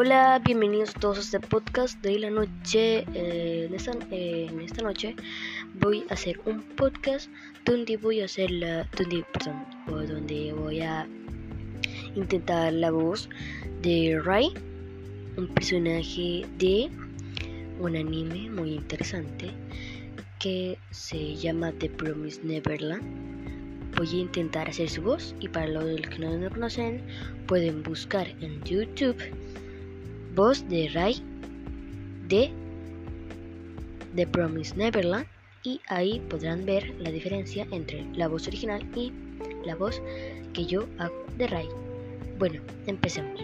Hola, bienvenidos todos a este podcast de la noche. Eh, en, esta, eh, en, esta, noche voy a hacer un podcast donde voy a hacer la, donde, perdón, donde voy a intentar la voz de Rai, un personaje de un anime muy interesante que se llama The Promised Neverland voy a intentar hacer su voz y para los que no lo conocen pueden buscar en YouTube voz de Ray de The Promise Neverland y ahí podrán ver la diferencia entre la voz original y la voz que yo hago de Ray. Bueno, empecemos.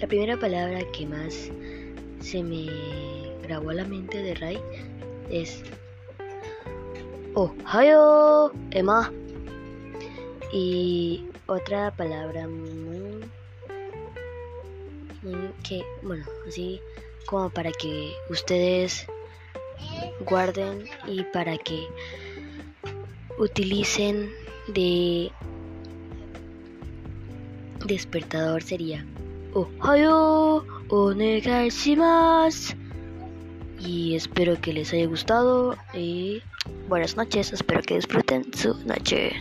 La primera palabra que más se me grabó a la mente de Ray es Ohio, Emma. Y otra palabra muy, que, bueno, así como para que ustedes guarden y para que utilicen de despertador sería Ohio onegaishimasu y espero que les haya gustado y buenas noches, espero que disfruten su noche.